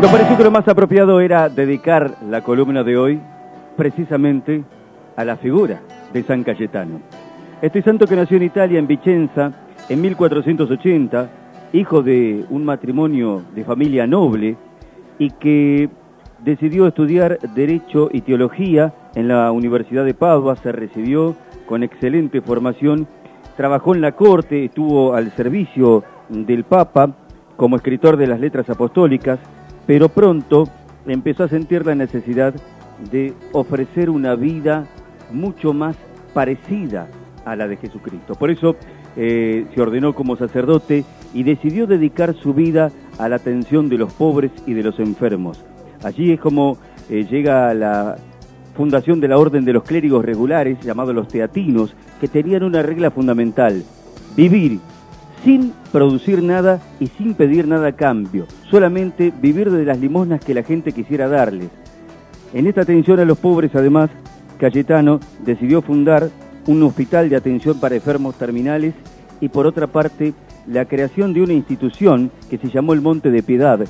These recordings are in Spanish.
Nos pareció que lo más apropiado era dedicar la columna de hoy precisamente a la figura de San Cayetano. Este santo que nació en Italia, en Vicenza, en 1480, hijo de un matrimonio de familia noble y que decidió estudiar Derecho y Teología en la Universidad de Padua, se recibió con excelente formación, trabajó en la corte, estuvo al servicio del Papa como escritor de las letras apostólicas, pero pronto empezó a sentir la necesidad de ofrecer una vida mucho más parecida a la de Jesucristo. Por eso eh, se ordenó como sacerdote y decidió dedicar su vida a la atención de los pobres y de los enfermos. Allí es como eh, llega la fundación de la Orden de los Clérigos Regulares, llamados los Teatinos, que tenían una regla fundamental, vivir sin producir nada y sin pedir nada a cambio, solamente vivir de las limosnas que la gente quisiera darles. En esta atención a los pobres, además, Cayetano decidió fundar un hospital de atención para enfermos terminales y por otra parte la creación de una institución que se llamó el Monte de Piedad,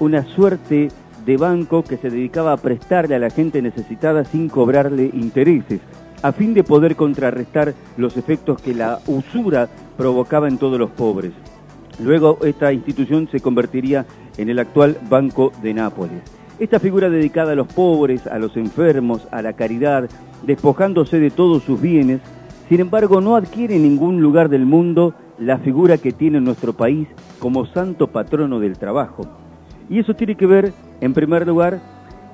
una suerte de banco que se dedicaba a prestarle a la gente necesitada sin cobrarle intereses, a fin de poder contrarrestar los efectos que la usura provocaba en todos los pobres. Luego esta institución se convertiría en el actual Banco de Nápoles. Esta figura dedicada a los pobres, a los enfermos, a la caridad, despojándose de todos sus bienes, sin embargo no adquiere en ningún lugar del mundo la figura que tiene nuestro país como santo patrono del trabajo. Y eso tiene que ver, en primer lugar,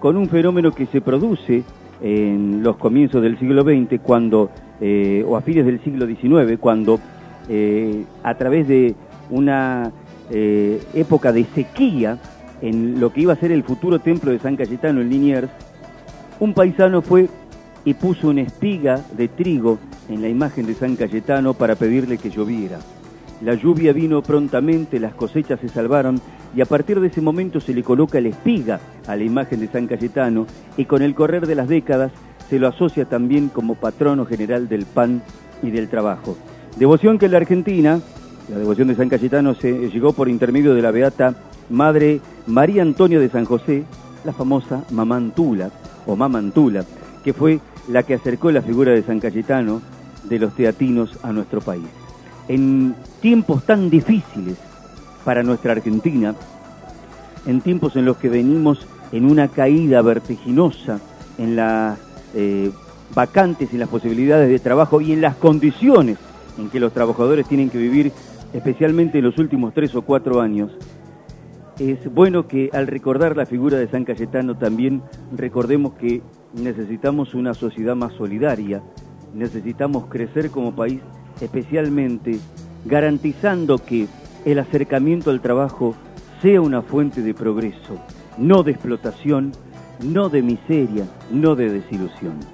con un fenómeno que se produce en los comienzos del siglo XX, cuando, eh, o a fines del siglo XIX, cuando eh, a través de una eh, época de sequía en lo que iba a ser el futuro templo de San Cayetano en Liniers, un paisano fue y puso una espiga de trigo en la imagen de San Cayetano para pedirle que lloviera. La lluvia vino prontamente, las cosechas se salvaron y a partir de ese momento se le coloca la espiga a la imagen de San Cayetano y con el correr de las décadas se lo asocia también como patrono general del pan y del trabajo. Devoción que en la Argentina, la devoción de San Cayetano se llegó por intermedio de la beata Madre María Antonia de San José, la famosa Mamantula o Mamantula, que fue la que acercó la figura de San Cayetano de los teatinos a nuestro país. En tiempos tan difíciles para nuestra Argentina, en tiempos en los que venimos en una caída vertiginosa en las eh, vacantes y las posibilidades de trabajo y en las condiciones en que los trabajadores tienen que vivir, especialmente en los últimos tres o cuatro años, es bueno que al recordar la figura de San Cayetano también recordemos que necesitamos una sociedad más solidaria, necesitamos crecer como país, especialmente garantizando que el acercamiento al trabajo sea una fuente de progreso, no de explotación, no de miseria, no de desilusión.